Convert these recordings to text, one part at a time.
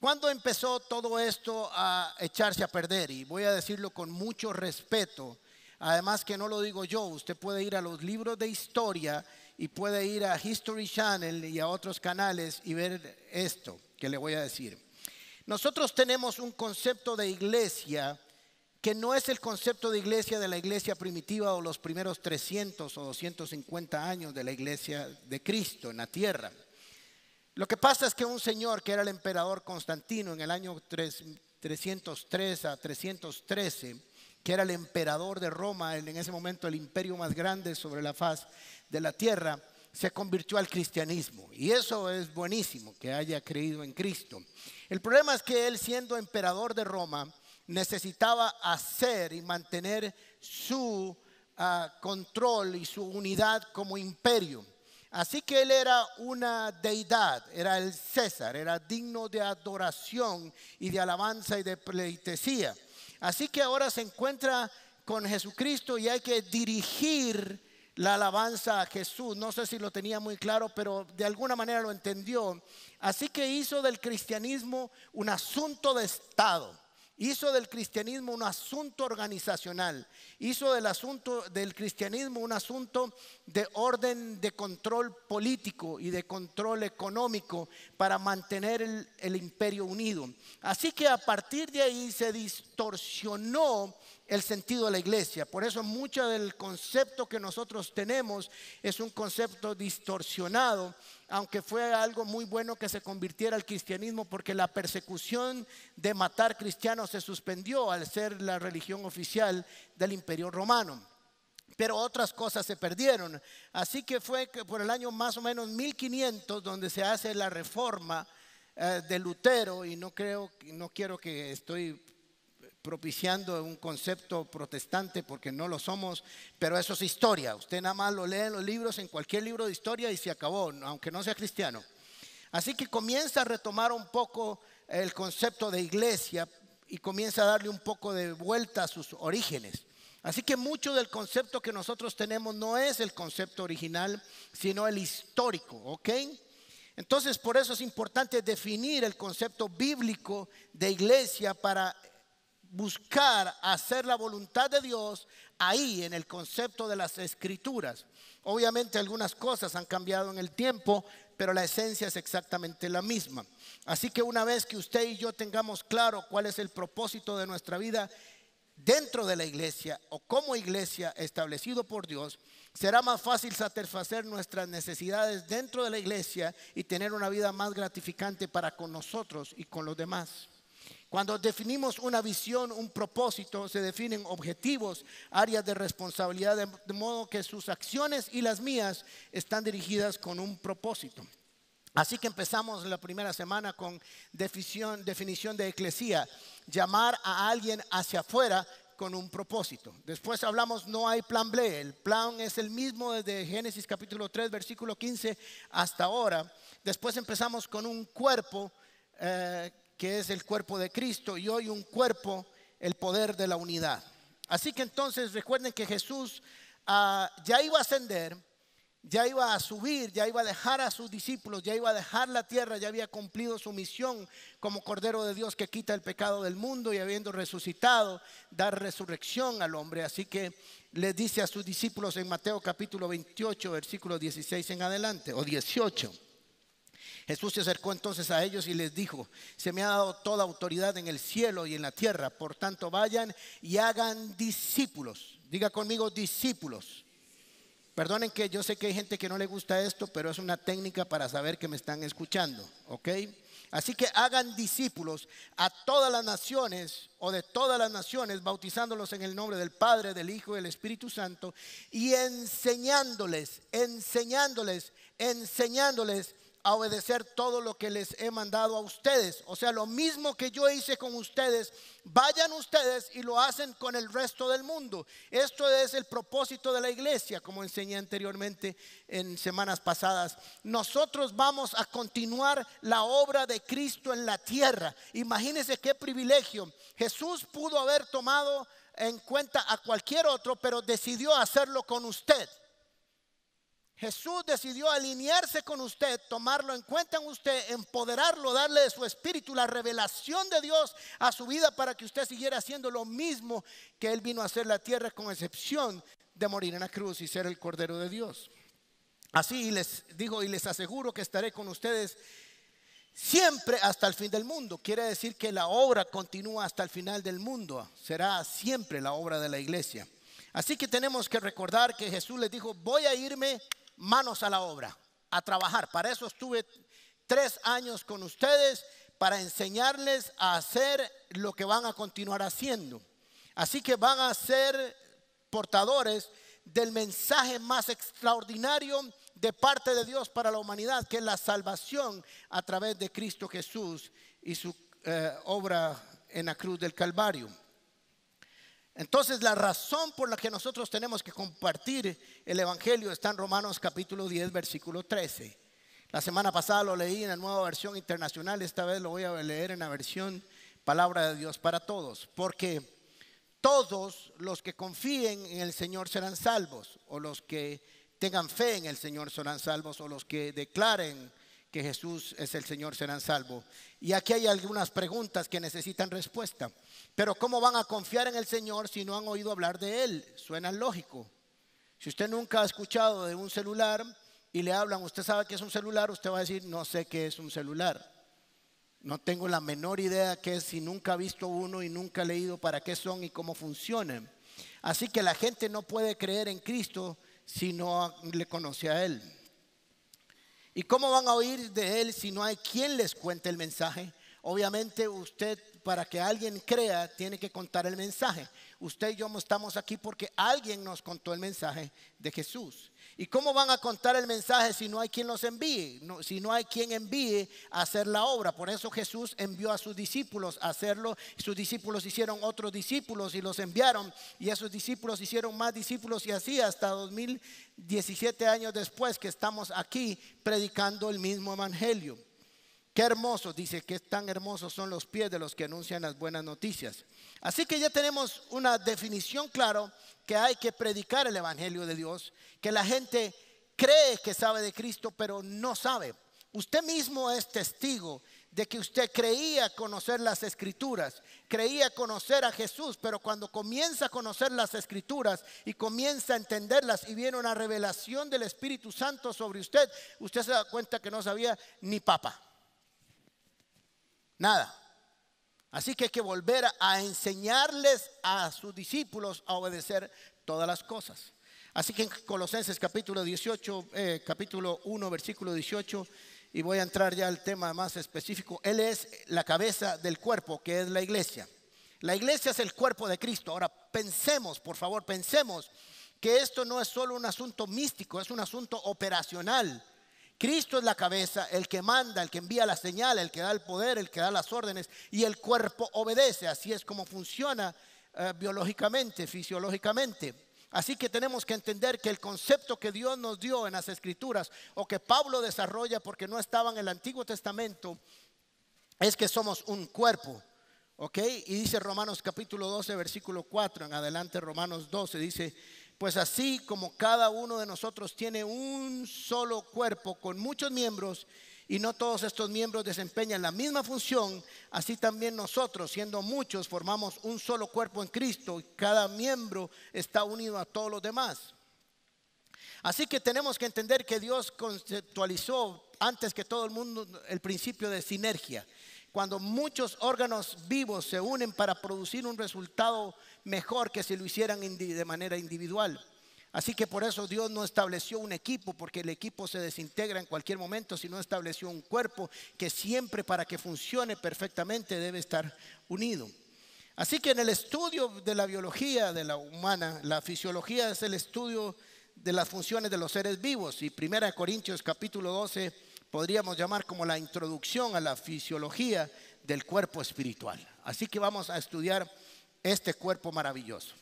¿Cuándo empezó todo esto a echarse a perder? Y voy a decirlo con mucho respeto. Además que no lo digo yo, usted puede ir a los libros de historia y puede ir a History Channel y a otros canales y ver esto que le voy a decir. Nosotros tenemos un concepto de iglesia que no es el concepto de iglesia de la iglesia primitiva o los primeros 300 o 250 años de la iglesia de Cristo en la tierra. Lo que pasa es que un señor que era el emperador Constantino en el año 303 a 313, que era el emperador de Roma, en ese momento el imperio más grande sobre la faz de la tierra, se convirtió al cristianismo. Y eso es buenísimo, que haya creído en Cristo. El problema es que él siendo emperador de Roma, necesitaba hacer y mantener su ah, control y su unidad como imperio. Así que él era una deidad, era el César, era digno de adoración y de alabanza y de pleitesía. Así que ahora se encuentra con Jesucristo y hay que dirigir la alabanza a Jesús. No sé si lo tenía muy claro, pero de alguna manera lo entendió. Así que hizo del cristianismo un asunto de Estado hizo del cristianismo un asunto organizacional, hizo del asunto del cristianismo un asunto de orden de control político y de control económico para mantener el, el imperio unido. Así que a partir de ahí se distorsionó el sentido de la iglesia. Por eso mucho del concepto que nosotros tenemos es un concepto distorsionado, aunque fue algo muy bueno que se convirtiera al cristianismo porque la persecución de matar cristianos se suspendió al ser la religión oficial del imperio romano. Pero otras cosas se perdieron. Así que fue por el año más o menos 1500 donde se hace la reforma eh, de Lutero y no creo, no quiero que estoy propiciando un concepto protestante porque no lo somos, pero eso es historia. Usted nada más lo lee en los libros, en cualquier libro de historia y se acabó, aunque no sea cristiano. Así que comienza a retomar un poco el concepto de iglesia y comienza a darle un poco de vuelta a sus orígenes. Así que mucho del concepto que nosotros tenemos no es el concepto original, sino el histórico, ¿ok? Entonces, por eso es importante definir el concepto bíblico de iglesia para buscar hacer la voluntad de Dios ahí en el concepto de las escrituras. Obviamente algunas cosas han cambiado en el tiempo, pero la esencia es exactamente la misma. Así que una vez que usted y yo tengamos claro cuál es el propósito de nuestra vida dentro de la iglesia o como iglesia establecido por Dios, será más fácil satisfacer nuestras necesidades dentro de la iglesia y tener una vida más gratificante para con nosotros y con los demás. Cuando definimos una visión, un propósito, se definen objetivos, áreas de responsabilidad, de, modo que sus acciones y las mías están dirigidas con un propósito. Así que empezamos la primera semana con definición, de eclesía, llamar a alguien hacia afuera con un propósito. Después hablamos, no hay plan B, el plan es el mismo desde Génesis capítulo 3, versículo 15 hasta ahora. Después empezamos con un cuerpo eh, que es el cuerpo de Cristo, y hoy un cuerpo, el poder de la unidad. Así que entonces recuerden que Jesús ah, ya iba a ascender, ya iba a subir, ya iba a dejar a sus discípulos, ya iba a dejar la tierra, ya había cumplido su misión como Cordero de Dios que quita el pecado del mundo y habiendo resucitado, dar resurrección al hombre. Así que le dice a sus discípulos en Mateo capítulo 28, versículo 16 en adelante, o 18. Jesús se acercó entonces a ellos y les dijo, se me ha dado toda autoridad en el cielo y en la tierra, por tanto vayan y hagan discípulos. Diga conmigo discípulos. Perdonen que yo sé que hay gente que no le gusta esto, pero es una técnica para saber que me están escuchando, ¿ok? Así que hagan discípulos a todas las naciones o de todas las naciones, bautizándolos en el nombre del Padre, del Hijo y del Espíritu Santo y enseñándoles, enseñándoles, enseñándoles a obedecer todo lo que les he mandado a ustedes. O sea, lo mismo que yo hice con ustedes, vayan ustedes y lo hacen con el resto del mundo. Esto es el propósito de la iglesia, como enseñé anteriormente en semanas pasadas. Nosotros vamos a continuar la obra de Cristo en la tierra. Imagínense qué privilegio. Jesús pudo haber tomado en cuenta a cualquier otro, pero decidió hacerlo con usted. Jesús decidió alinearse con usted, tomarlo en cuenta en usted, empoderarlo, darle de su espíritu la revelación de Dios a su vida para que usted siguiera haciendo lo mismo que Él vino a hacer la tierra, con excepción de morir en la cruz y ser el Cordero de Dios. Así les digo y les aseguro que estaré con ustedes siempre hasta el fin del mundo. Quiere decir que la obra continúa hasta el final del mundo. Será siempre la obra de la iglesia. Así que tenemos que recordar que Jesús les dijo, voy a irme manos a la obra, a trabajar. Para eso estuve tres años con ustedes, para enseñarles a hacer lo que van a continuar haciendo. Así que van a ser portadores del mensaje más extraordinario de parte de Dios para la humanidad, que es la salvación a través de Cristo Jesús y su eh, obra en la cruz del Calvario. Entonces la razón por la que nosotros tenemos que compartir el Evangelio está en Romanos capítulo 10, versículo 13. La semana pasada lo leí en la nueva versión internacional, esta vez lo voy a leer en la versión Palabra de Dios para todos, porque todos los que confíen en el Señor serán salvos, o los que tengan fe en el Señor serán salvos, o los que declaren que Jesús es el Señor serán salvos. Y aquí hay algunas preguntas que necesitan respuesta. Pero ¿cómo van a confiar en el Señor si no han oído hablar de Él? Suena lógico. Si usted nunca ha escuchado de un celular y le hablan, usted sabe que es un celular, usted va a decir, no sé qué es un celular. No tengo la menor idea qué es si nunca ha visto uno y nunca ha leído para qué son y cómo funcionan. Así que la gente no puede creer en Cristo si no le conoce a Él. ¿Y cómo van a oír de Él si no hay quien les cuente el mensaje? Obviamente usted, para que alguien crea, tiene que contar el mensaje. Usted y yo estamos aquí porque alguien nos contó el mensaje de Jesús. ¿Y cómo van a contar el mensaje si no hay quien los envíe? si no hay quien envíe a hacer la obra. Por eso Jesús envió a sus discípulos a hacerlo. Sus discípulos hicieron otros discípulos y los enviaron. Y esos discípulos hicieron más discípulos y así hasta 2017 años después que estamos aquí predicando el mismo evangelio. Qué hermoso, dice que tan hermosos son los pies de los que anuncian las buenas noticias. Así que ya tenemos una definición clara que hay que predicar el Evangelio de Dios, que la gente cree que sabe de Cristo, pero no sabe. Usted mismo es testigo de que usted creía conocer las escrituras, creía conocer a Jesús, pero cuando comienza a conocer las escrituras y comienza a entenderlas y viene una revelación del Espíritu Santo sobre usted, usted se da cuenta que no sabía ni papa. Nada. Así que hay que volver a enseñarles a sus discípulos a obedecer todas las cosas. Así que en Colosenses capítulo 18, eh, capítulo 1, versículo 18, y voy a entrar ya al tema más específico. Él es la cabeza del cuerpo, que es la iglesia. La iglesia es el cuerpo de Cristo. Ahora pensemos, por favor, pensemos que esto no es solo un asunto místico, es un asunto operacional. Cristo es la cabeza, el que manda, el que envía la señal, el que da el poder, el que da las órdenes y el cuerpo obedece. Así es como funciona eh, biológicamente, fisiológicamente. Así que tenemos que entender que el concepto que Dios nos dio en las escrituras o que Pablo desarrolla porque no estaba en el Antiguo Testamento es que somos un cuerpo. ¿Ok? Y dice Romanos capítulo 12, versículo 4, en adelante Romanos 12, dice, pues así como cada uno de nosotros tiene un solo cuerpo con muchos miembros y no todos estos miembros desempeñan la misma función, así también nosotros, siendo muchos, formamos un solo cuerpo en Cristo y cada miembro está unido a todos los demás. Así que tenemos que entender que Dios conceptualizó antes que todo el mundo el principio de sinergia. Cuando muchos órganos vivos se unen para producir un resultado mejor que si lo hicieran de manera individual. Así que por eso Dios no estableció un equipo, porque el equipo se desintegra en cualquier momento, sino estableció un cuerpo que siempre para que funcione perfectamente debe estar unido. Así que en el estudio de la biología de la humana, la fisiología es el estudio de las funciones de los seres vivos. Y 1 Corintios capítulo 12 podríamos llamar como la introducción a la fisiología del cuerpo espiritual. Así que vamos a estudiar este cuerpo maravilloso.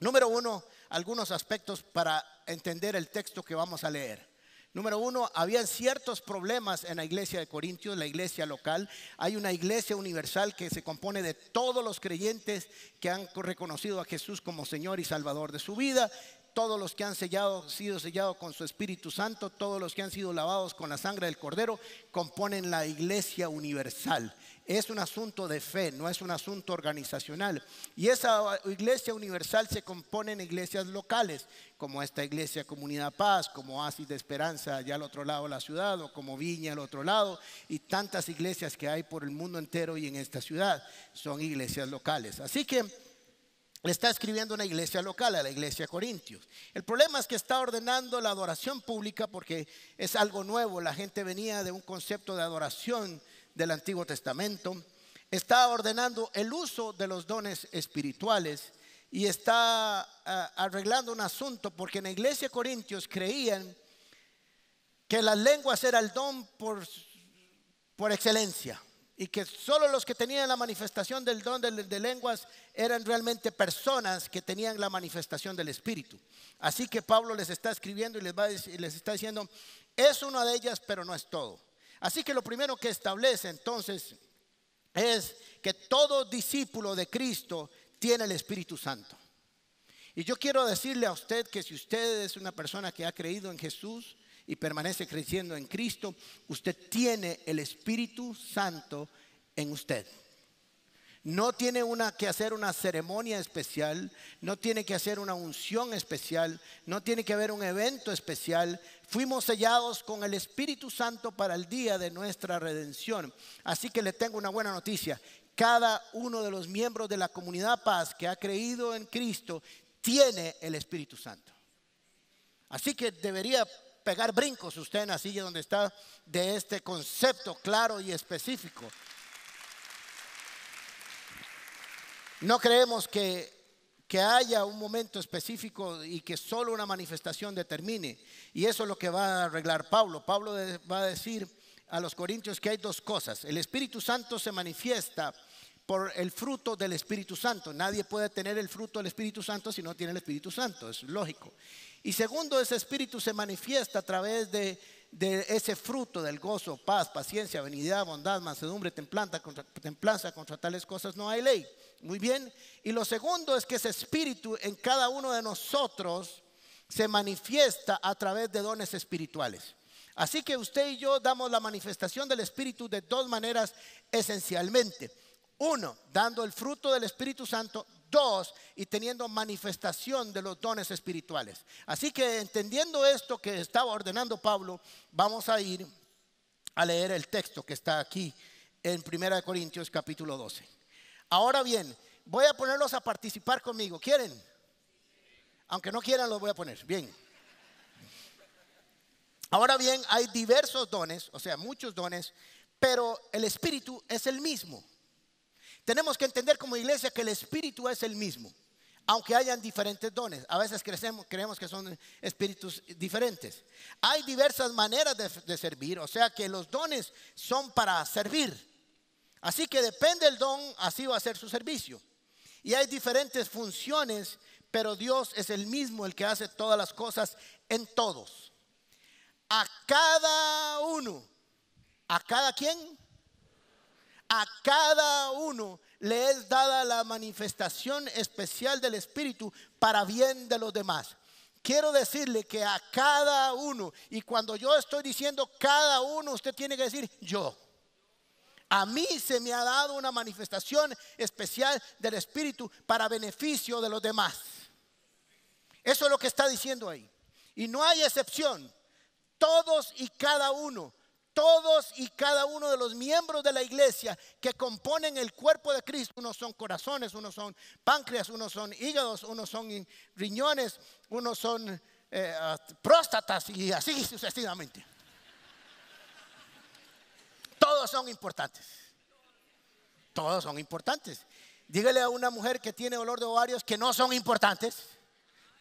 Número uno, algunos aspectos para entender el texto que vamos a leer. Número uno, habían ciertos problemas en la iglesia de Corintios, la iglesia local. Hay una iglesia universal que se compone de todos los creyentes que han reconocido a Jesús como Señor y Salvador de su vida todos los que han sido sellados con su Espíritu Santo, todos los que han sido lavados con la sangre del Cordero, componen la iglesia universal. Es un asunto de fe, no es un asunto organizacional. Y esa iglesia universal se compone en iglesias locales, como esta iglesia Comunidad Paz, como Oasis de Esperanza allá al otro lado de la ciudad, o como Viña al otro lado, y tantas iglesias que hay por el mundo entero y en esta ciudad. Son iglesias locales. Así que le está escribiendo una iglesia local, a la iglesia Corintios. El problema es que está ordenando la adoración pública porque es algo nuevo. La gente venía de un concepto de adoración del Antiguo Testamento, está ordenando el uso de los dones espirituales y está ah, arreglando un asunto porque en la iglesia Corintios creían que las lenguas era el don por, por excelencia y que solo los que tenían la manifestación del don de, lenguas eran realmente personas que tenían la manifestación del Espíritu. Así que Pablo les está escribiendo y les, va les está diciendo, es una de ellas, pero no es todo. Así que lo primero que establece entonces es que todo discípulo de Cristo tiene el Espíritu Santo. Y yo quiero decirle a usted que si usted es una persona que ha creído en Jesús y permanece creciendo en Cristo, usted tiene el Espíritu Santo en usted. No tiene una, que hacer una ceremonia especial, no tiene que hacer una unción especial, no tiene que haber un evento especial. Fuimos sellados con el Espíritu Santo para el día de nuestra redención. Así que le tengo una buena noticia. Cada uno de los miembros de la comunidad paz que ha creído en Cristo tiene el Espíritu Santo. Así que debería pegar brincos usted en la silla donde está de este concepto claro y específico. No creemos que, que haya un momento específico y que solo una manifestación determine. Y eso es lo que va a arreglar Pablo. Pablo va a decir a los corintios que hay dos cosas. El Espíritu Santo se manifiesta por el fruto del Espíritu Santo. Nadie puede tener el fruto del Espíritu Santo si no tiene el Espíritu Santo, es lógico. Y segundo, ese Espíritu se manifiesta a través de, ese fruto del gozo, paz, paciencia, benignidad, bondad, mansedumbre, templanza contra, templanza, contra tales cosas no hay ley. Muy bien. Y lo segundo es que ese espíritu en cada uno de nosotros se manifiesta a través de dones espirituales. Así que usted y yo damos la manifestación del espíritu de dos maneras esencialmente. Uno, dando el fruto del Espíritu Santo. Dos, y teniendo manifestación de los dones espirituales. Así que entendiendo esto que estaba ordenando Pablo, vamos a ir a leer el texto que está aquí en 1 Corintios capítulo 12. Ahora bien, voy a ponerlos a participar conmigo. ¿Quieren? Aunque no quieran, los voy a poner. Bien. Ahora bien, hay diversos dones, o sea, muchos dones, pero el Espíritu es el mismo. Tenemos que entender como iglesia que el Espíritu es el mismo, aunque hayan diferentes dones. A veces creemos, creemos que son espíritus diferentes. Hay diversas maneras de, de servir, o sea que los dones son para servir. Así que depende del don, así va a ser su servicio. Y hay diferentes funciones, pero Dios es el mismo el que hace todas las cosas en todos. A cada uno, a cada quien, a cada uno le es dada la manifestación especial del Espíritu para bien de los demás. Quiero decirle que a cada uno, y cuando yo estoy diciendo cada uno, usted tiene que decir yo. A mí se me ha dado una manifestación especial del Espíritu para beneficio de los demás. Eso es lo que está diciendo ahí. Y no hay excepción. Todos y cada uno, todos y cada uno de los miembros de la iglesia que componen el cuerpo de Cristo, unos son corazones, unos son páncreas, unos son hígados, unos son riñones, unos son eh, ah, próstatas y así sucesivamente. Todos son importantes. Todos son importantes. Dígale a una mujer que tiene olor de ovarios que no son importantes.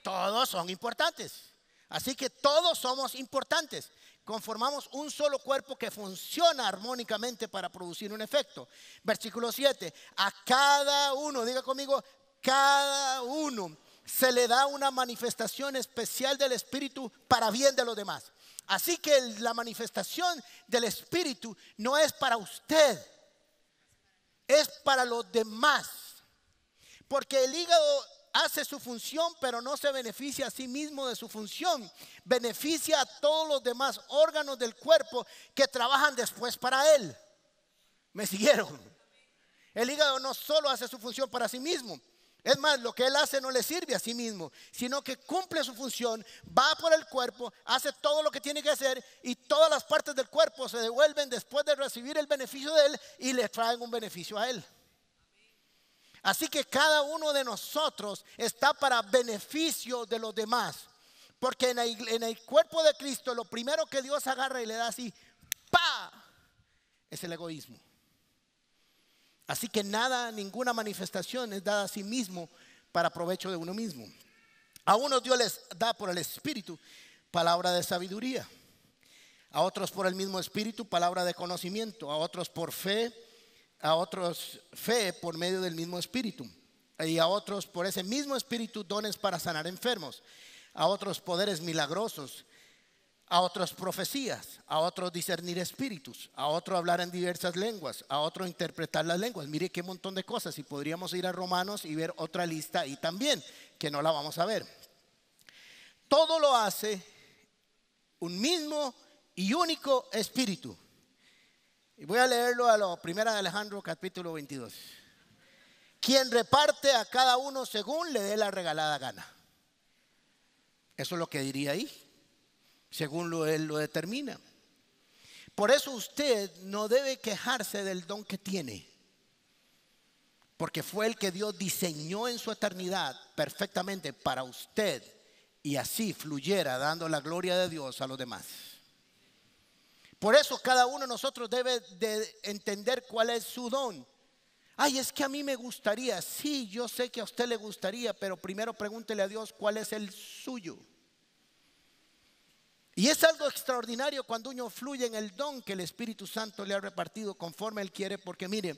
Todos son importantes. Así que todos somos importantes. Conformamos un solo cuerpo que funciona armónicamente para producir un efecto. Versículo 7. A cada uno, diga conmigo, cada uno se le da una manifestación especial del Espíritu para bien de los demás. Así que la manifestación del Espíritu no es para usted, es para los demás. Porque el hígado hace su función, pero no se beneficia a sí mismo de su función. Beneficia a todos los demás órganos del cuerpo que trabajan después para él. ¿Me siguieron? El hígado no solo hace su función para sí mismo. Es más, lo que él hace no le sirve a sí mismo, sino que cumple su función, va por el cuerpo, hace todo lo que tiene que hacer y todas las partes del cuerpo se devuelven después de recibir el beneficio de él y le traen un beneficio a él. Así que cada uno de nosotros está para beneficio de los demás. Porque en el, cuerpo de Cristo lo primero que Dios agarra y le da así, ¡pa! Es el egoísmo. Así que nada, ninguna manifestación es dada a sí mismo para provecho de uno mismo. A unos Dios les da por el Espíritu palabra de sabiduría. A otros por el mismo Espíritu palabra de conocimiento. A otros por fe a otros fe por medio del mismo espíritu y a otros por ese mismo espíritu dones para sanar enfermos, a otros poderes milagrosos, a otros profecías, a otros discernir espíritus, a otro hablar en diversas lenguas, a otro interpretar las lenguas. Mire qué montón de cosas y podríamos ir a Romanos y ver otra lista y también, que no la vamos a ver. Todo lo hace un mismo y único espíritu y voy a leerlo a lo primera de Alejandro capítulo 22. Quien reparte a cada uno según le dé la regalada gana. Eso es lo que diría ahí, según lo, él lo determina. Por eso usted no debe quejarse del don que tiene, porque fue el que Dios diseñó en su eternidad perfectamente para usted y así fluyera dando la gloria de Dios a los demás. Por eso cada uno de nosotros debe de entender cuál es su don. Ay, es que a mí me gustaría. Sí, yo sé que a usted le gustaría, pero primero pregúntele a Dios cuál es el suyo. Y es algo extraordinario cuando uno fluye en el don que el Espíritu Santo le ha repartido conforme Él quiere, porque mire,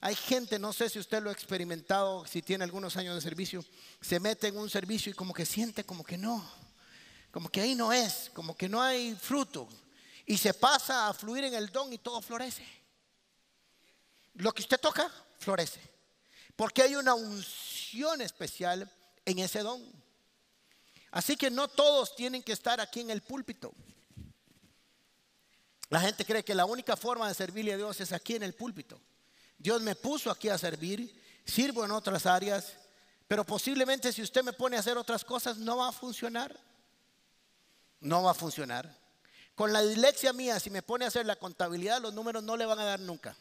hay gente, no sé si usted lo ha experimentado, si tiene algunos años de servicio, se mete en un servicio y como que siente como que no, como que ahí no es, como que no hay fruto y se pasa a fluir en el don y todo florece. Lo que usted toca, florece. Porque hay una unción especial en ese don. Así que no todos tienen que estar aquí en el púlpito. La gente cree que la única forma de servirle a Dios es aquí en el púlpito. Dios me puso aquí a servir, sirvo en otras áreas, pero posiblemente si usted me pone a hacer otras cosas no va a funcionar. No va a funcionar. Con la dislexia mía, si me pone a hacer la contabilidad, los números no le van a dar nunca.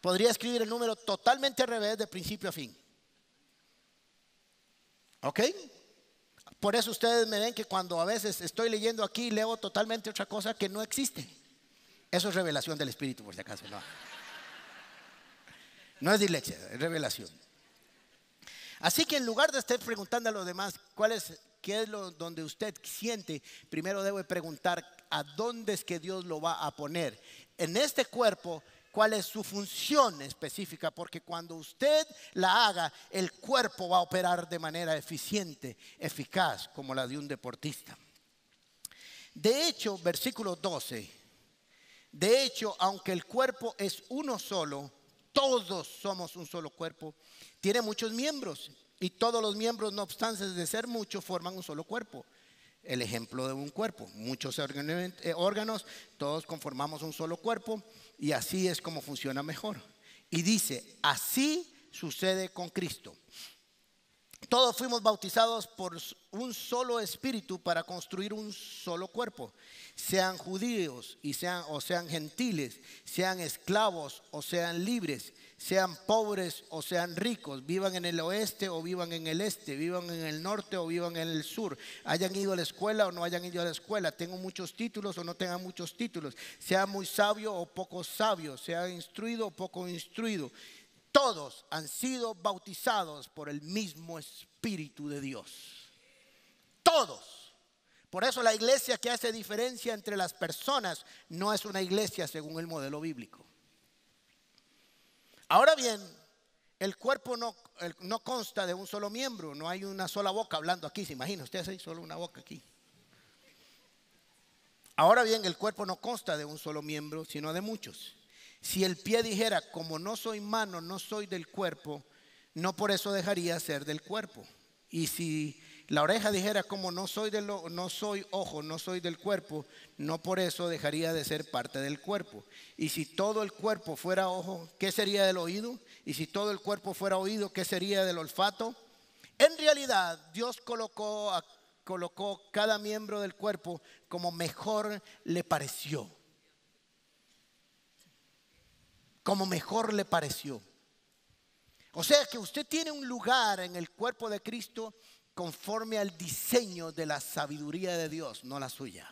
Podría escribir el número totalmente al revés de principio a fin. ¿Ok? Por eso ustedes me ven que cuando a veces estoy leyendo aquí, leo totalmente otra cosa que no existe. Eso es revelación del Espíritu, por si acaso. No, no es dislexia, es revelación. Así que en lugar de estar preguntando a los demás cuál es qué es lo donde usted siente, primero debe preguntar a dónde es que Dios lo va a poner. En este cuerpo, cuál es su función específica, porque cuando usted la haga, el cuerpo va a operar de manera eficiente, eficaz, como la de un deportista. De hecho, versículo 12, de hecho, aunque el cuerpo es uno solo, todos somos un solo cuerpo, tiene muchos miembros y todos los miembros, no obstante de ser muchos, forman un solo cuerpo. El ejemplo de un cuerpo. Muchos eh, órganos, todos conformamos un solo cuerpo y así es como funciona mejor. Y dice, así sucede con Cristo. Todos fuimos bautizados por un solo espíritu para construir un solo cuerpo. Sean judíos y sean o sean gentiles, sean esclavos o sean libres sean pobres o sean ricos, vivan en el oeste o vivan en el este, vivan en el norte o vivan en el sur, hayan ido a la escuela o no hayan ido a la escuela, tengan muchos títulos o no tengan muchos títulos, sea muy sabio o poco sabio, sea instruido o poco instruido. Todos han sido bautizados por el mismo Espíritu de Dios. Todos. Por eso la iglesia que hace diferencia entre las personas no es una iglesia según el modelo bíblico. Ahora bien, el cuerpo no, no, consta de un solo miembro, no hay una sola boca hablando aquí, se imagina, usted hay solo una boca aquí. Ahora bien, el cuerpo no consta de un solo miembro, sino de muchos. Si el pie dijera, como no soy mano, no soy del cuerpo, no por eso dejaría ser del cuerpo. Y si la oreja dijera como no soy, de lo, no soy ojo, no soy del cuerpo, no por eso dejaría de ser parte del cuerpo. Y si todo el cuerpo fuera ojo, ¿qué sería del oído? Y si todo el cuerpo fuera oído, ¿qué sería del olfato? En realidad, Dios colocó, colocó cada miembro del cuerpo como mejor le pareció. Como mejor le pareció. O sea que usted tiene un lugar en el cuerpo de Cristo conforme al diseño de la sabiduría de Dios, no la suya.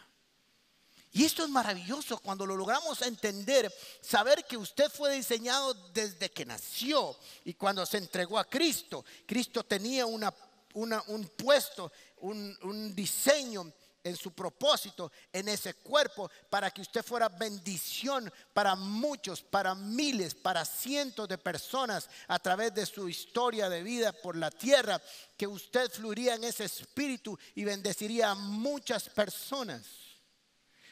Y esto es maravilloso cuando lo logramos entender, saber que usted fue diseñado desde que nació y cuando se entregó a Cristo. Cristo tenía un puesto, un, un diseño en su propósito, en ese cuerpo, para que usted fuera bendición para muchos, para miles, para cientos de personas a través de su historia de vida por la tierra, que usted fluiría en ese espíritu y bendeciría a muchas personas.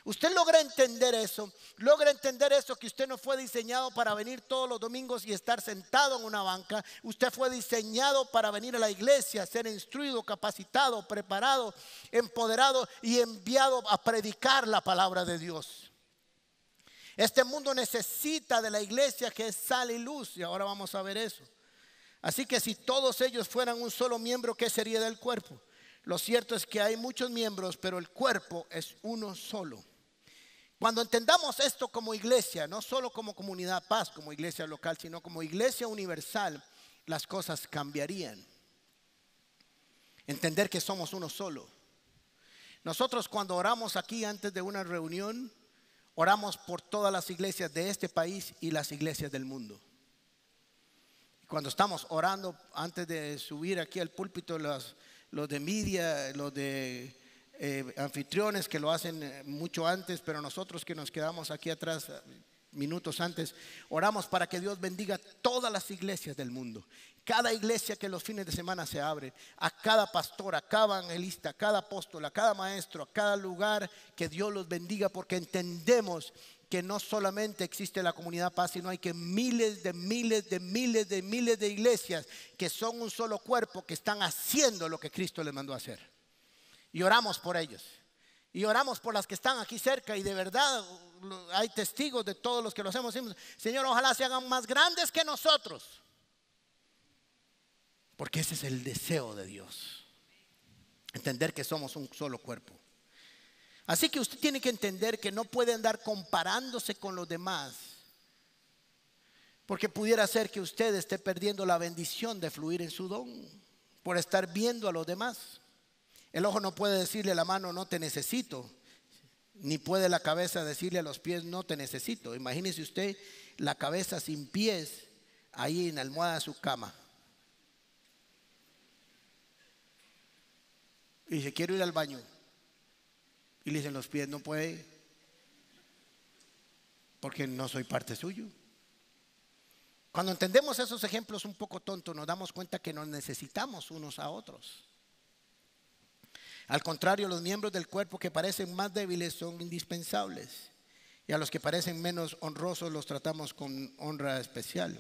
Usted logra entender eso, logra entender eso, que usted no fue diseñado para venir todos los domingos y estar sentado en una banca. Usted fue diseñado para venir a la iglesia, ser instruido, capacitado, preparado, empoderado y enviado a predicar la palabra de Dios. Este mundo necesita de la iglesia que es sal y luz y ahora vamos a ver eso. Así que si todos ellos fueran un solo miembro, ¿qué sería del cuerpo? Lo cierto es que hay muchos miembros, pero el cuerpo es uno solo. Cuando entendamos esto como iglesia, no solo como comunidad paz, como iglesia local, sino como iglesia universal, las cosas cambiarían. Entender que somos uno solo. Nosotros cuando oramos aquí antes de una reunión, oramos por todas las iglesias de este país y las iglesias del mundo. Cuando estamos orando antes de subir aquí al púlpito, los, los de media, los de eh, anfitriones que lo hacen eh, mucho antes, pero nosotros que nos quedamos aquí atrás eh, minutos antes, oramos para que Dios bendiga todas las iglesias del mundo. Cada iglesia que los fines de semana se abre, a cada pastor, a cada evangelista, a cada apóstol, a cada maestro, a cada lugar, que Dios los bendiga porque entendemos que no solamente existe la comunidad paz, sino hay que miles de miles de miles de miles de iglesias que son un solo cuerpo que están haciendo lo que Cristo les mandó a hacer y oramos por ellos. Y oramos por las que están aquí cerca y de verdad hay testigos de todos los que lo hacemos. Señor, ojalá se hagan más grandes que nosotros. Porque ese es el deseo de Dios. Entender que somos un solo cuerpo. Así que usted tiene que entender que no puede andar comparándose con los demás. Porque pudiera ser que usted esté perdiendo la bendición de fluir en su don por estar viendo a los demás. El ojo no puede decirle a la mano, no te necesito, ni puede la cabeza decirle a los pies, no te necesito. Imagínese usted la cabeza sin pies ahí en la almohada de su cama. Y dice, quiero ir al baño. Y le dicen los pies, no puede, porque no soy parte suyo. Cuando entendemos esos ejemplos un poco tontos, nos damos cuenta que nos necesitamos unos a otros. Al contrario, los miembros del cuerpo que parecen más débiles son indispensables. Y a los que parecen menos honrosos los tratamos con honra especial.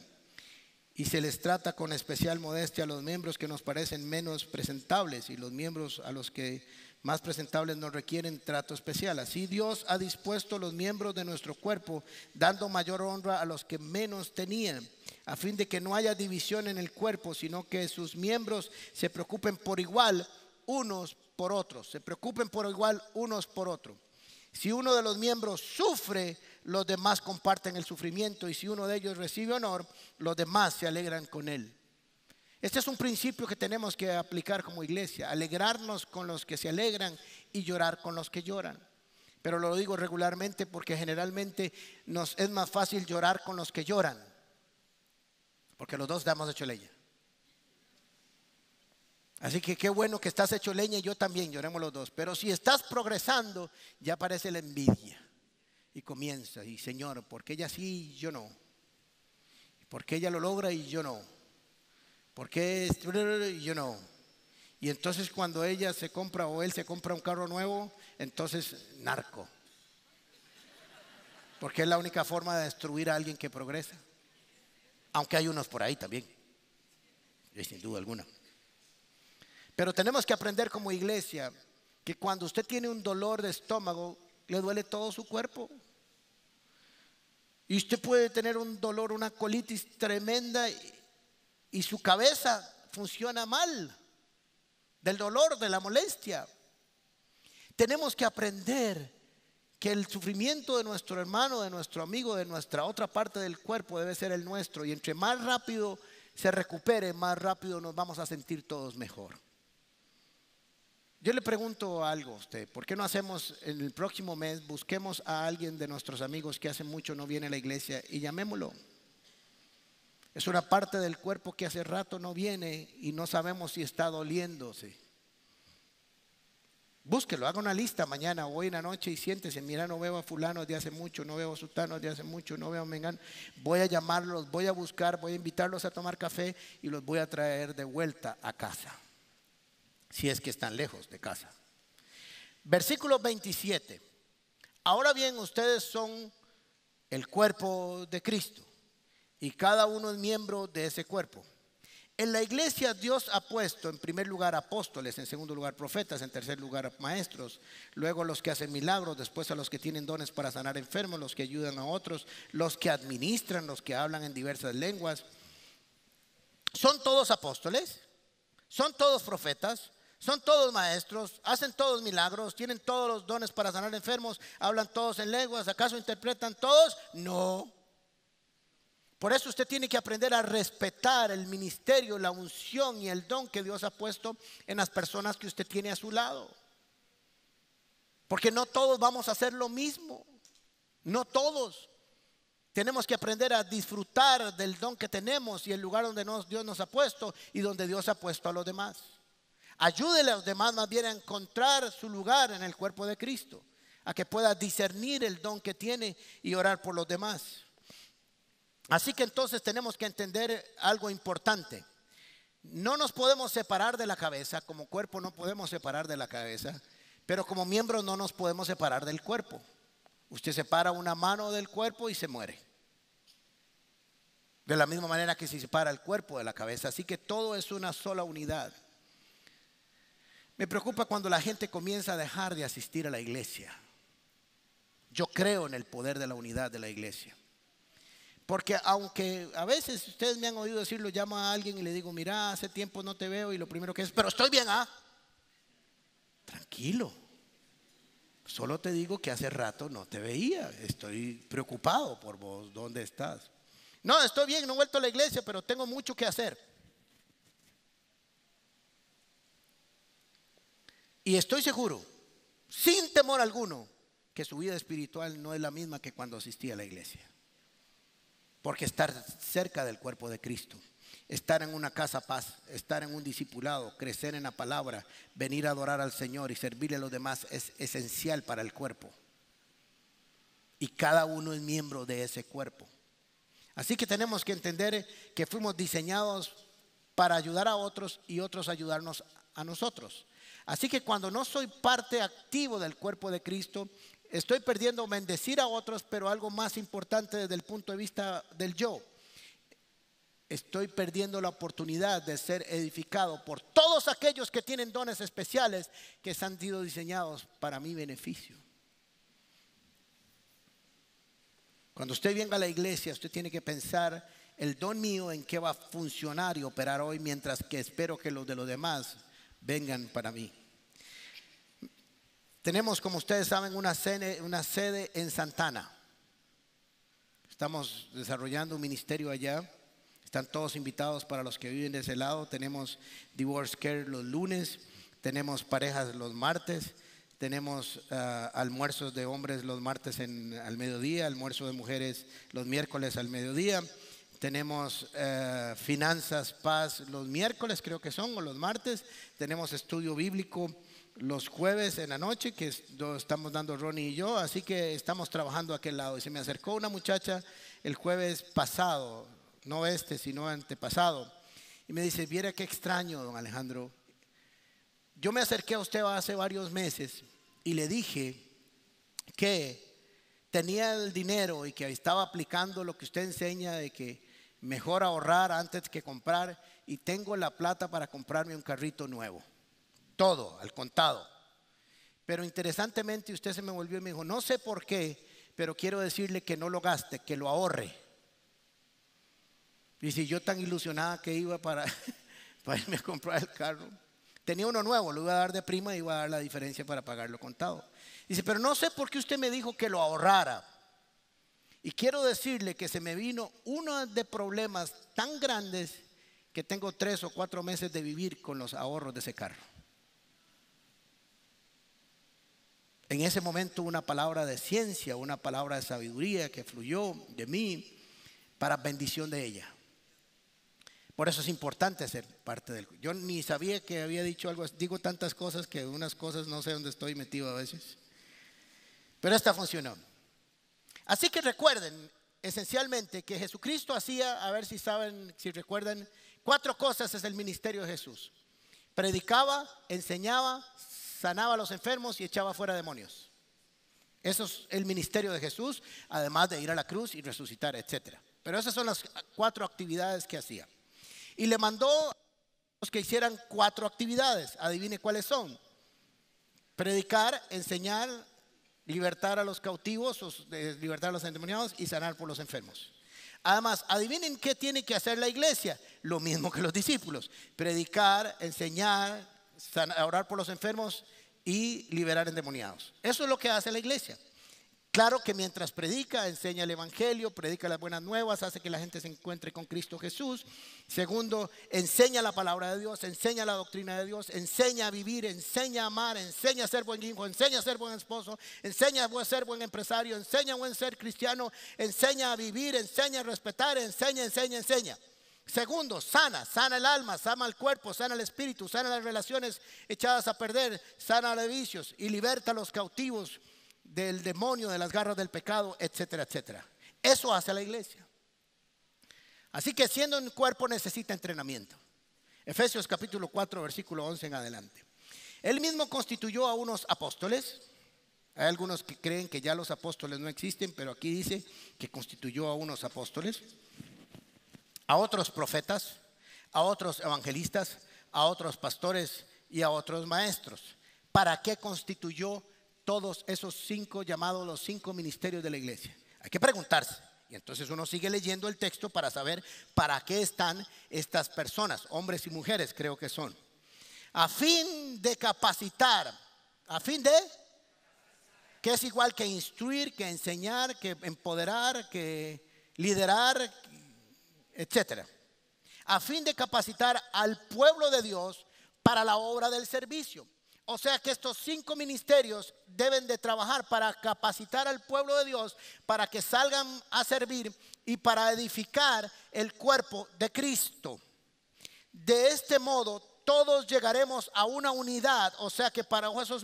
Y se les trata con especial modestia a los miembros que nos parecen menos presentables y los miembros a los que más presentables nos requieren trato especial. Así Dios ha dispuesto los miembros de nuestro cuerpo, dando mayor honra a los que menos tenían, a fin de que no haya división en el cuerpo, sino que sus miembros se preocupen por igual unos por otros, se preocupen por igual unos por otros. Si uno de los miembros sufre, los demás comparten el sufrimiento y si uno de ellos recibe honor, los demás se alegran con él. Este es un principio que tenemos que aplicar como iglesia, alegrarnos con los que se alegran y llorar con los que lloran. Pero lo digo regularmente porque generalmente nos es más fácil llorar con los que lloran, porque los dos damos hecho leña. Así que qué bueno que estás hecho leña y yo también, lloremos los dos. Pero si estás progresando, ya aparece la envidia. Y comienza, y Señor, ¿por qué ella sí y yo no? ¿Por qué ella lo logra y yo no? ¿Por qué yo no? Y entonces cuando ella se compra o él se compra un carro nuevo, entonces narco. Porque es la única forma de destruir a alguien que progresa. Aunque hay unos por ahí también sin duda alguna. Pero tenemos que aprender como iglesia que cuando usted tiene un dolor de estómago, le duele todo su cuerpo. Y usted puede tener un dolor, una colitis tremenda y, su cabeza funciona mal del dolor, de la molestia. Tenemos que aprender que el sufrimiento de nuestro hermano, de nuestro amigo, de nuestra otra parte del cuerpo debe ser el nuestro. Y entre más rápido se recupere, más rápido nos vamos a sentir todos mejor. Yo le pregunto algo a usted, ¿por qué no hacemos en el próximo mes, busquemos a alguien de nuestros amigos que hace mucho no viene a la iglesia y llamémoslo? Es una parte del cuerpo que hace rato no viene y no sabemos si está doliéndose. Búsquelo, haga una lista mañana o hoy en la noche y siéntese, mira, no veo a fulano de hace mucho, no veo a sutano de hace mucho, no veo a mengano. Voy a llamarlos, voy a buscar, voy a invitarlos a tomar café y los voy a traer de vuelta a casa si es que están lejos de casa. Versículo 27. Ahora bien, ustedes son el cuerpo de Cristo y cada uno es miembro de ese cuerpo. En la iglesia Dios ha puesto en primer lugar apóstoles, en segundo lugar profetas, en tercer lugar maestros, luego los que hacen milagros, después a los que tienen dones para sanar enfermos, los que ayudan a otros, los que administran, los que hablan en diversas lenguas. ¿Son todos apóstoles? ¿Son todos profetas? Son todos maestros, hacen todos milagros, tienen todos los dones para sanar enfermos, hablan todos en lenguas, ¿acaso interpretan todos? No. Por eso usted tiene que aprender a respetar el ministerio, la unción y el don que Dios ha puesto en las personas que usted tiene a su lado. Porque no todos vamos a hacer lo mismo. No todos. Tenemos que aprender a disfrutar del don que tenemos y el lugar donde Dios nos ha puesto y donde Dios ha puesto a los demás. Ayúdele a los demás más bien a encontrar su lugar en el cuerpo de Cristo, a que pueda discernir el don que tiene y orar por los demás. Así que entonces tenemos que entender algo importante. No nos podemos separar de la cabeza, como cuerpo no podemos separar de la cabeza, pero como miembros no nos podemos separar del cuerpo. Usted separa una mano del cuerpo y se muere. De la misma manera que se separa el cuerpo de la cabeza. Así que todo es una sola unidad. Me preocupa cuando la gente comienza a dejar de asistir a la iglesia. Yo creo en el poder de la unidad de la iglesia. Porque aunque a veces ustedes me han oído decirlo, llamo a alguien y le digo, mira, hace tiempo no te veo y lo primero que es, pero estoy bien, ¿ah? Tranquilo. Solo te digo que hace rato no te veía. Estoy preocupado por vos. ¿Dónde estás? No, estoy bien, no he vuelto a la iglesia, pero tengo mucho que hacer. Y estoy seguro, sin temor alguno, que su vida espiritual no es la misma que cuando asistía a la iglesia. Porque estar cerca del cuerpo de Cristo, estar en una casa paz, estar en un discipulado, crecer en la palabra, venir a adorar al Señor y servirle a los demás es esencial para el cuerpo. Y cada uno es miembro de ese cuerpo. Así que tenemos que entender que fuimos diseñados para ayudar a otros y otros ayudarnos a nosotros. Así que cuando no soy parte activo del cuerpo de Cristo, estoy perdiendo bendecir a otros, pero algo más importante desde el punto de vista del yo. Estoy perdiendo la oportunidad de ser edificado por todos aquellos que tienen dones especiales que han sido diseñados para mi beneficio. Cuando usted venga a la iglesia, usted tiene que pensar el don mío en qué va a funcionar y operar hoy, mientras que espero que los de los demás vengan para mí. Tenemos, como ustedes saben, una sede, una sede en Santana. Estamos desarrollando un ministerio allá. Están todos invitados para los que viven de ese lado. Tenemos Divorce Care los lunes, tenemos parejas los martes, tenemos ah, almuerzos de hombres los martes al mediodía, almuerzo de mujeres los miércoles al mediodía. Tenemos eh, finanzas, paz los miércoles, creo que son, o los martes. Tenemos estudio bíblico los jueves en la noche, que estamos dando Ronnie y yo. Así que estamos trabajando a aquel lado. Y se me acercó una muchacha el jueves pasado, no este, sino antepasado. Y me dice, viera qué extraño, don Alejandro. Yo me acerqué a usted hace varios meses y le dije que tenía el dinero y que estaba aplicando lo que usted enseña de que mejor ahorrar antes que comprar. y tengo la plata para comprarme un carrito nuevo. Todo, al contado. Pero interesantemente usted se me volvió y me dijo, no sé por qué, pero quiero decirle que no lo gaste, que lo ahorre. Y si yo tan ilusionada que iba para, para irme a comprar el carro, tenía uno nuevo, lo iba a dar de prima y iba a dar la diferencia para pagarlo contado. Dice, pero no sé por qué usted me dijo que lo ahorrara. Y quiero decirle que se me vino uno de problemas tan grandes que tengo tres o cuatro meses de vivir con los ahorros de ese carro. En ese momento una palabra de ciencia, una palabra de sabiduría que fluyó de mí para bendición de ella. Por eso es importante ser parte del... Yo ni sabía que había dicho algo, digo tantas cosas que unas cosas no sé dónde estoy metido a veces. Pero esta funcionó. Así que recuerden esencialmente que Jesucristo hacía, a ver si saben, si recuerdan, cuatro cosas es el ministerio de Jesús. Predicaba, enseñaba, sanaba a los enfermos y echaba fuera demonios. Eso es el ministerio de Jesús, además de ir a la cruz y resucitar, etc. Pero esas son las cuatro actividades que hacía. Y le mandó a los que hicieran cuatro actividades. Adivine cuáles son. Predicar, enseñar, libertar a los cautivos, libertar a los endemoniados y sanar por los enfermos. Además, adivinen qué tiene que hacer la iglesia. Lo mismo que los discípulos. Predicar, enseñar, orar por los enfermos y liberar endemoniados. Eso es lo que hace la iglesia. Claro que mientras predica, enseña el Evangelio, predica las buenas nuevas, hace que la gente se encuentre con Cristo Jesús. Segundo, enseña la palabra de Dios, enseña la doctrina de Dios, enseña a vivir, enseña a amar, enseña a ser buen hijo, enseña a ser buen esposo, enseña a ser buen empresario, enseña a buen ser cristiano, enseña a vivir, enseña a respetar, enseña, enseña, enseña. Segundo, sana, sana el alma, sana el cuerpo, sana el espíritu, sana las relaciones echadas a perder, sana los vicios y liberta a los cautivos del demonio, de las garras del pecado, etcétera, etcétera. Eso hace la iglesia. Así que siendo un cuerpo necesita entrenamiento. Efesios capítulo 4, versículo 11 en adelante. Él mismo constituyó a unos apóstoles. Hay algunos que creen que ya los apóstoles no existen, pero aquí dice que constituyó a unos apóstoles, a otros profetas, a otros evangelistas, a otros pastores y a otros maestros. ¿Para qué constituyó todos esos cinco llamados los cinco ministerios de la iglesia? Hay que preguntarse. Y entonces uno sigue leyendo el texto para saber para qué están estas personas, hombres y mujeres creo que son. A fin de capacitar, a fin de, que es igual que instruir, que enseñar, que empoderar, que liderar, etcétera. A fin de capacitar al pueblo de Dios para la obra del servicio. O sea que estos cinco ministerios deben de trabajar para capacitar al pueblo de Dios para que salgan a servir y para edificar el cuerpo de Cristo. De este modo todos llegaremos a una unidad, o sea que para esos,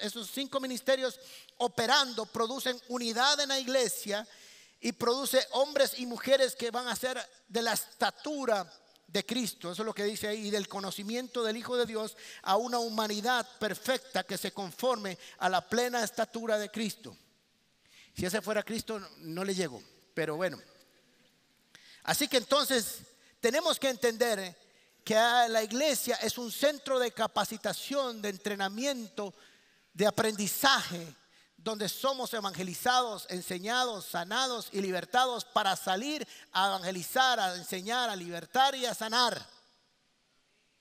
esos cinco ministerios operando producen unidad en la iglesia y produce hombres y mujeres que van a ser de la estatura de Cristo, eso es lo que dice ahí, y del conocimiento del Hijo de Dios a una humanidad perfecta que se conforme a la plena estatura de Cristo. Si ese fuera Cristo, no le llego, pero bueno. Así que entonces tenemos que entender que la iglesia es un centro de capacitación, de entrenamiento, de aprendizaje donde somos evangelizados, enseñados, sanados y libertados para salir a evangelizar, a enseñar, a libertar y a sanar.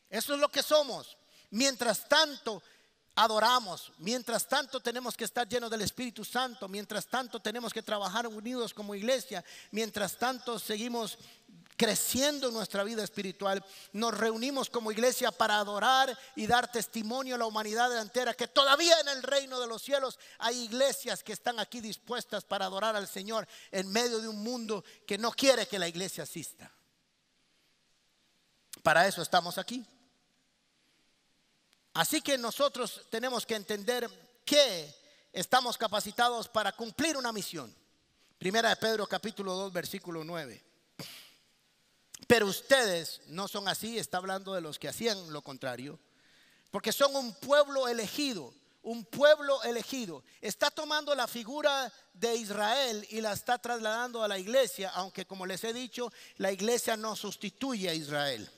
Eso es lo que somos. Mientras tanto, adoramos, mientras tanto tenemos que estar llenos del Espíritu Santo, mientras tanto tenemos que trabajar unidos como iglesia, mientras tanto seguimos creciendo en nuestra vida espiritual, nos reunimos como iglesia para adorar y dar testimonio a la humanidad entera que todavía en el reino de los cielos hay iglesias que están aquí dispuestas para adorar al Señor en medio de un mundo que no quiere que la iglesia asista. Para eso estamos aquí. Así que nosotros tenemos que entender que estamos capacitados para cumplir una misión. Primera de Pedro capítulo 2 versículo 9. Pero ustedes no son así, está hablando de los que hacían lo contrario, porque son un pueblo elegido, un pueblo elegido. Está tomando la figura de Israel y la está trasladando a la iglesia, aunque como les he dicho, la iglesia no sustituye a Israel.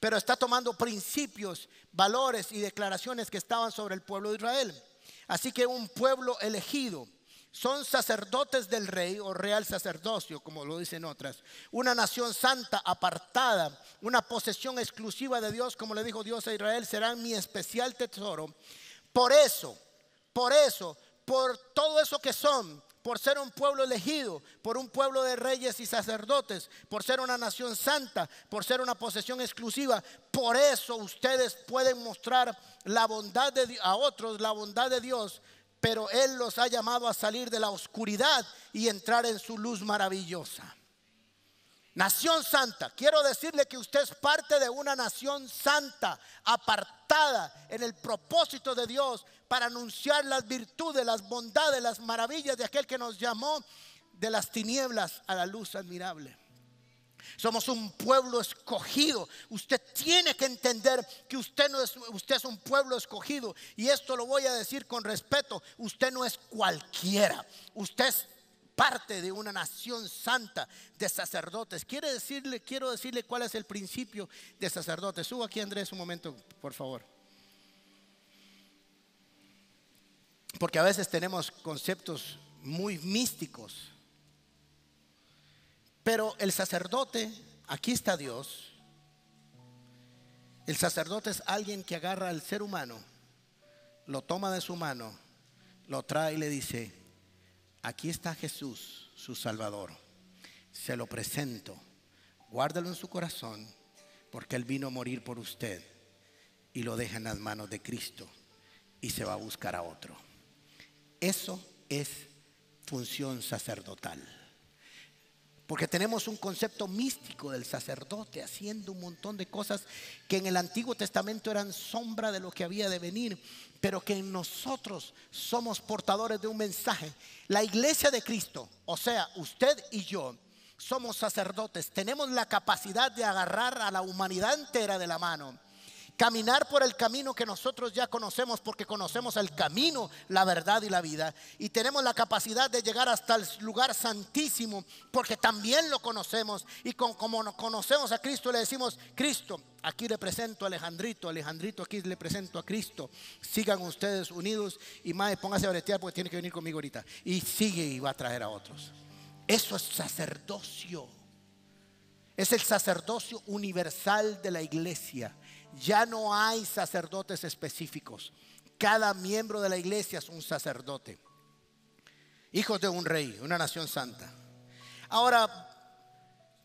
pero está tomando principios, valores y declaraciones que estaban sobre el pueblo de Israel. Así que un pueblo elegido, son sacerdotes del rey o real sacerdocio, como lo dicen otras. Una nación santa, apartada, una posesión exclusiva de Dios, como le dijo Dios a Israel, serán mi especial tesoro. Por eso, por eso, por todo eso que son, por ser un pueblo elegido, por un pueblo de reyes y sacerdotes, por ser una nación santa, por ser una posesión exclusiva. Por eso ustedes pueden mostrar la bondad de, a otros, la bondad de Dios, pero Él los ha llamado a salir de la oscuridad y entrar en su luz maravillosa. Nación santa, quiero decirle que usted es parte de una nación santa, apartada en el propósito de Dios para anunciar las virtudes, las bondades, las maravillas de aquel que nos llamó de las tinieblas a la luz admirable. Somos un pueblo escogido. Usted tiene que entender que usted no es usted es un pueblo escogido y esto lo voy a decir con respeto. Usted no es cualquiera. Usted es parte de una nación santa de sacerdotes. Quiere decirle, quiero decirle cuál es el principio de sacerdotes. Suba aquí Andrés un momento, por favor. Porque a veces tenemos conceptos muy místicos pero el sacerdote, aquí está Dios. El sacerdote es alguien que agarra al ser humano, lo toma de su mano, lo trae y le dice, aquí está Jesús, su Salvador. Se lo presento, guárdalo en su corazón, porque Él vino a morir por usted y lo deja en las manos de Cristo y se va a buscar a otro. Eso es función sacerdotal. Porque tenemos un concepto místico del sacerdote haciendo un montón de cosas que en el Antiguo Testamento eran sombra de lo que había de venir, pero que nosotros somos portadores de un mensaje. La iglesia de Cristo, o sea, usted y yo, somos sacerdotes, tenemos la capacidad de agarrar a la humanidad entera de la mano caminar por el camino que nosotros ya conocemos porque conocemos el camino, la verdad y la vida. Y tenemos la capacidad de llegar hasta el lugar santísimo porque también lo conocemos. Y como nos conocemos a Cristo le decimos, Cristo, aquí le presento a Alejandrito, Alejandrito aquí le presento a Cristo. Sigan ustedes unidos y más, póngase a bretear porque tiene que venir conmigo ahorita. Y sigue y va a traer a otros. Eso es sacerdocio. Es el sacerdocio universal de la iglesia ya no hay sacerdotes específicos. Cada miembro de la iglesia es un sacerdote. Hijos de un rey, una nación santa. Ahora,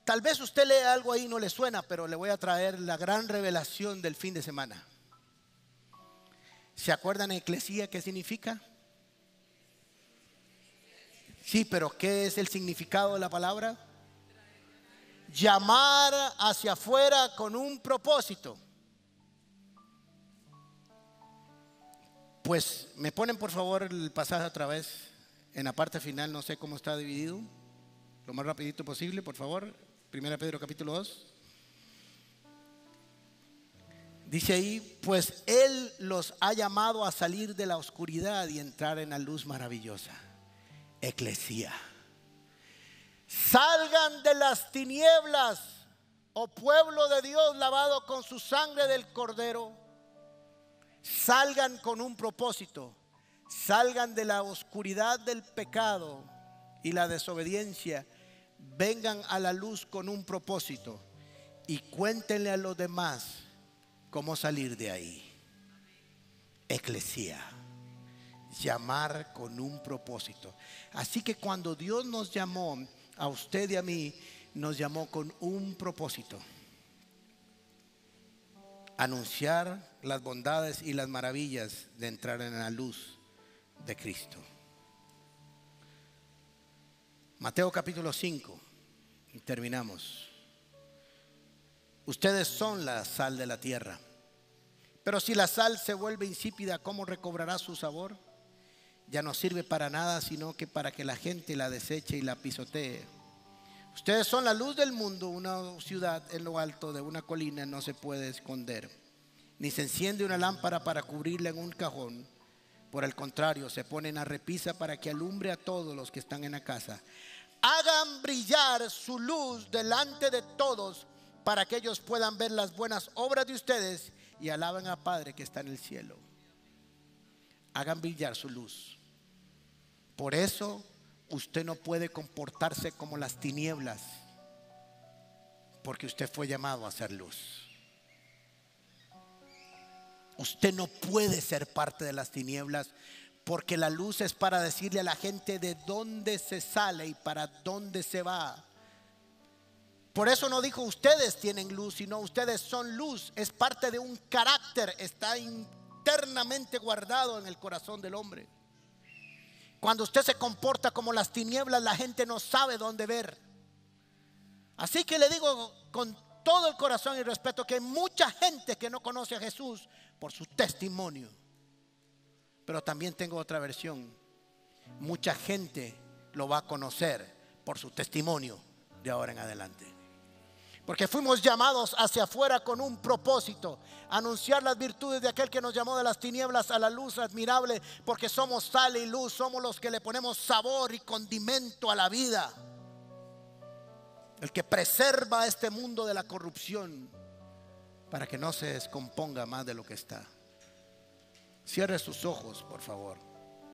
tal vez usted lee algo ahí y no le suena, pero le voy a traer la gran revelación del fin de semana. ¿Se acuerdan Eclesía qué significa? Sí, pero ¿qué es el significado de la palabra? Llamar hacia afuera con un propósito. Pues me ponen por favor el pasaje otra vez en la parte final, no sé cómo está dividido, lo más rapidito posible, por favor. Primera Pedro capítulo 2. Dice ahí, pues Él los ha llamado a salir de la oscuridad y entrar en la luz maravillosa. Eclesía. Salgan de las tinieblas, oh pueblo de Dios lavado con su sangre del cordero salgan con un propósito, salgan de la oscuridad del pecado y la desobediencia, vengan a la luz con un propósito y cuéntenle a los demás cómo salir de ahí. Eclesía, llamar con un propósito. Así que cuando Dios nos llamó a usted y a mí, nos llamó con un propósito anunciar las bondades y las maravillas de entrar en la luz de Cristo. Mateo capítulo 5, y terminamos. Ustedes son la sal de la tierra, pero si la sal se vuelve insípida, ¿cómo recobrará su sabor? Ya no sirve para nada, sino que para que la gente la deseche y la pisotee. Ustedes son la luz del mundo, una ciudad en lo alto de una colina no se puede esconder, ni se enciende una lámpara para cubrirla en un cajón. Por el contrario, se pone en la repisa para que alumbre a todos los que están en la casa. Hagan brillar su luz delante de todos para que ellos puedan ver las buenas obras de ustedes y alaben a Padre que está en el cielo. Hagan brillar su luz. Por eso usted no puede comportarse como las tinieblas, porque usted fue llamado a ser luz. Usted no puede ser parte de las tinieblas, porque la luz es para decirle a la gente de dónde se sale y para dónde se va. Por eso no dijo ustedes tienen luz, sino ustedes son luz. Es parte de un carácter, está internamente guardado en el corazón del hombre. Cuando usted se comporta como las tinieblas, la gente no sabe dónde ver. Así que le digo con todo el corazón y respeto que hay mucha gente que no conoce a Jesús por su testimonio. Pero también tengo otra versión. Mucha gente lo va a conocer por su testimonio de ahora en adelante. Porque fuimos llamados hacia afuera con un propósito, anunciar las virtudes de aquel que nos llamó de las tinieblas a la luz admirable, porque somos sal y luz, somos los que le ponemos sabor y condimento a la vida. El que preserva este mundo de la corrupción para que no se descomponga más de lo que está. Cierre sus ojos, por favor.